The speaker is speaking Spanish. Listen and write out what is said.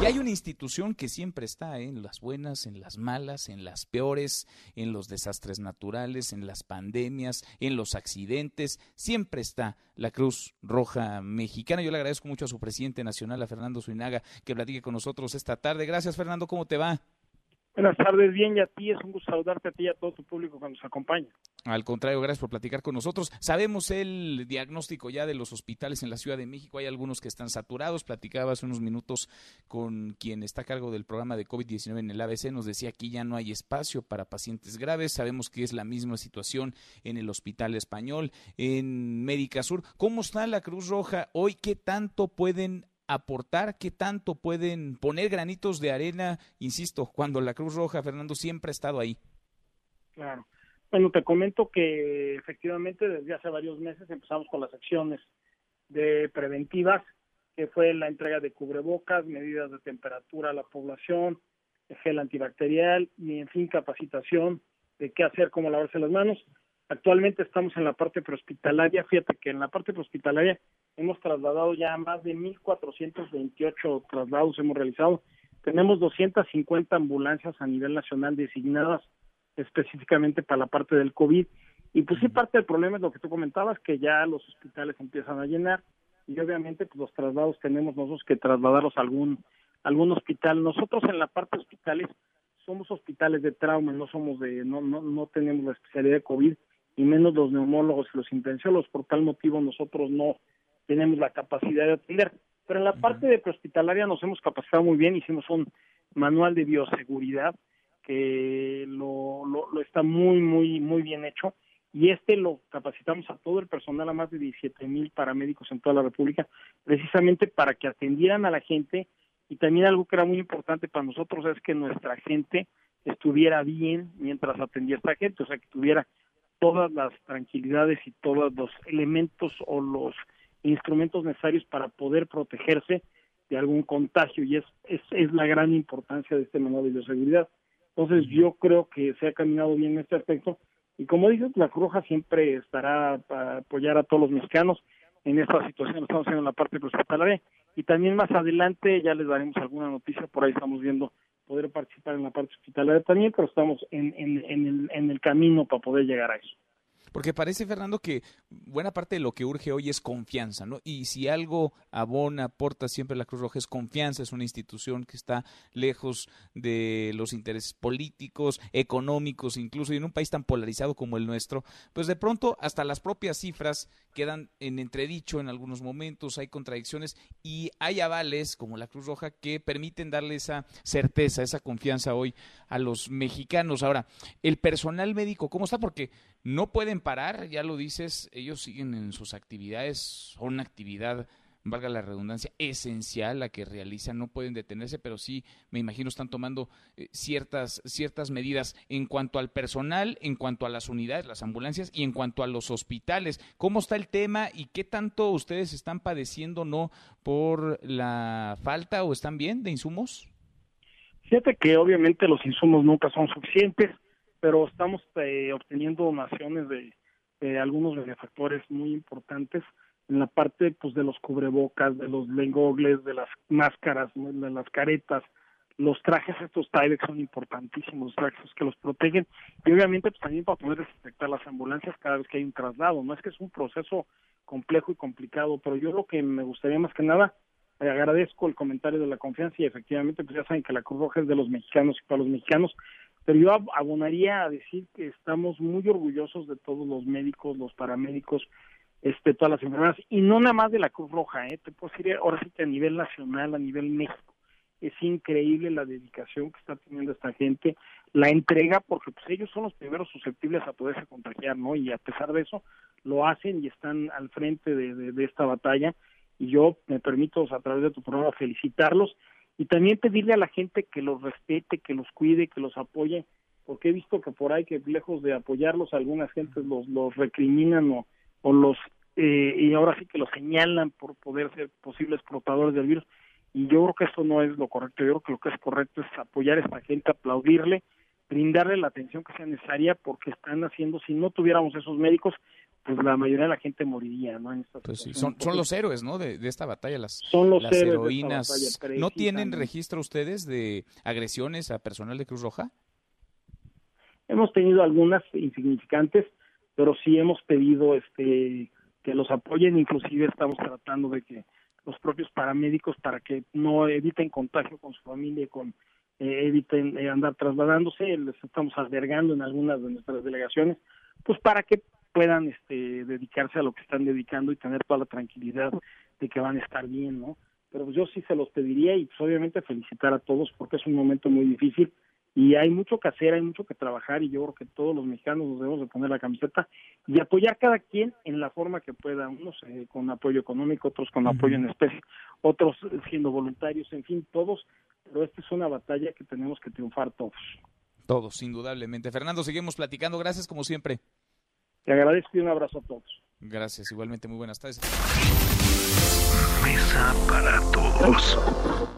Y hay una institución que siempre está ¿eh? en las buenas, en las malas, en las peores, en los desastres naturales, en las pandemias, en los accidentes. Siempre está la Cruz Roja Mexicana. Yo le agradezco mucho a su presidente nacional, a Fernando Suinaga, que platique con nosotros esta tarde. Gracias, Fernando. ¿Cómo te va? Buenas tardes, bien, y a ti es un gusto saludarte a ti y a todo tu público que nos acompaña. Al contrario, gracias por platicar con nosotros. Sabemos el diagnóstico ya de los hospitales en la Ciudad de México. Hay algunos que están saturados. Platicaba hace unos minutos con quien está a cargo del programa de COVID-19 en el ABC. Nos decía que ya no hay espacio para pacientes graves. Sabemos que es la misma situación en el Hospital Español, en Médica Sur. ¿Cómo está la Cruz Roja hoy? ¿Qué tanto pueden aportar, qué tanto pueden poner granitos de arena, insisto, cuando la Cruz Roja, Fernando, siempre ha estado ahí. Claro. Bueno, te comento que efectivamente desde hace varios meses empezamos con las acciones de preventivas, que fue la entrega de cubrebocas, medidas de temperatura a la población, gel antibacterial y, en fin, capacitación de qué hacer, cómo lavarse las manos. Actualmente estamos en la parte prehospitalaria. Fíjate que en la parte prehospitalaria hemos trasladado ya más de 1.428 traslados hemos realizado. Tenemos 250 ambulancias a nivel nacional designadas específicamente para la parte del COVID. Y pues sí, parte del problema es lo que tú comentabas, que ya los hospitales empiezan a llenar y obviamente pues los traslados tenemos nosotros que trasladarlos a algún, algún hospital. Nosotros en la parte hospitales somos hospitales de trauma, no somos de, no, no, no tenemos la especialidad de COVID y menos los neumólogos y los intensiólogos. Por tal motivo nosotros no tenemos la capacidad de atender. Pero en la parte de prehospitalaria nos hemos capacitado muy bien, hicimos un manual de bioseguridad que lo, lo, está muy, muy, muy bien hecho y este lo capacitamos a todo el personal, a más de 17 mil paramédicos en toda la República, precisamente para que atendieran a la gente y también algo que era muy importante para nosotros es que nuestra gente estuviera bien mientras atendía a esta gente, o sea, que tuviera todas las tranquilidades y todos los elementos o los instrumentos necesarios para poder protegerse de algún contagio y es, es, es la gran importancia de este manual de bioseguridad. Entonces yo creo que se ha caminado bien en este aspecto y como dices, la Cruz Roja siempre estará para apoyar a todos los mexicanos en esta situación, estamos haciendo en la parte hospitalaria y también más adelante ya les daremos alguna noticia, por ahí estamos viendo poder participar en la parte hospitalaria también, pero estamos en, en, en, el, en el camino para poder llegar a eso. Porque parece, Fernando, que buena parte de lo que urge hoy es confianza, ¿no? Y si algo abona, aporta siempre la Cruz Roja es confianza, es una institución que está lejos de los intereses políticos, económicos, incluso, y en un país tan polarizado como el nuestro, pues de pronto hasta las propias cifras quedan en entredicho en algunos momentos, hay contradicciones y hay avales como la Cruz Roja que permiten darle esa certeza, esa confianza hoy a los mexicanos. Ahora, el personal médico, ¿cómo está? Porque no pueden parar, ya lo dices, ellos siguen en sus actividades, son una actividad, valga la redundancia, esencial la que realizan, no pueden detenerse, pero sí, me imagino, están tomando eh, ciertas, ciertas medidas en cuanto al personal, en cuanto a las unidades, las ambulancias y en cuanto a los hospitales. ¿Cómo está el tema y qué tanto ustedes están padeciendo, no, por la falta o están bien de insumos? Fíjate que obviamente los insumos nunca son suficientes pero estamos eh, obteniendo donaciones de, algunos benefactores muy importantes en la parte pues de los cubrebocas, de los lengogles, de las máscaras, de las caretas, los trajes estos Tyvek son importantísimos, los trajes que los protegen. Y obviamente pues también para poder desinfectar las ambulancias cada vez que hay un traslado, no es que es un proceso complejo y complicado, pero yo lo que me gustaría más que nada eh, agradezco el comentario de la confianza y efectivamente pues ya saben que la Cruz Roja es de los mexicanos y para los mexicanos pero yo abonaría a decir que estamos muy orgullosos de todos los médicos, los paramédicos, este, todas las enfermeras, y no nada más de la Cruz Roja, ¿eh? te puedo decir ahora sí que a nivel nacional, a nivel México, es increíble la dedicación que está teniendo esta gente, la entrega, porque pues ellos son los primeros susceptibles a poderse contagiar, ¿no? Y a pesar de eso, lo hacen y están al frente de, de esta batalla, y yo me permito a través de tu programa felicitarlos y también pedirle a la gente que los respete, que los cuide, que los apoye, porque he visto que por ahí que lejos de apoyarlos algunas gentes los, los recriminan o, o los eh, y ahora sí que los señalan por poder ser posibles portadores del virus. Y yo creo que esto no es lo correcto, yo creo que lo que es correcto es apoyar a esta gente, aplaudirle, brindarle la atención que sea necesaria porque están haciendo, si no tuviéramos esos médicos, pues la mayoría de la gente moriría, ¿no? pues sí, son, son los héroes, ¿no? De, esta batalla, las, son los las heroínas. ¿No tienen registro ustedes de agresiones a personal de Cruz Roja? Hemos tenido algunas insignificantes, pero sí hemos pedido este que los apoyen, inclusive estamos tratando de que los propios paramédicos para que no eviten contagio con su familia y con eh, eviten eh, andar trasladándose, les estamos albergando en algunas de nuestras delegaciones, pues para que puedan este, dedicarse a lo que están dedicando y tener toda la tranquilidad de que van a estar bien, ¿no? Pero yo sí se los pediría y pues obviamente felicitar a todos porque es un momento muy difícil y hay mucho que hacer, hay mucho que trabajar y yo creo que todos los mexicanos nos debemos de poner la camiseta y apoyar cada quien en la forma que pueda, unos eh, con apoyo económico, otros con apoyo en especie, otros siendo voluntarios, en fin, todos, pero esta es una batalla que tenemos que triunfar todos. Todos, indudablemente. Fernando, seguimos platicando, gracias como siempre. Te agradezco y un abrazo a todos. Gracias, igualmente muy buenas tardes. Mesa para todos.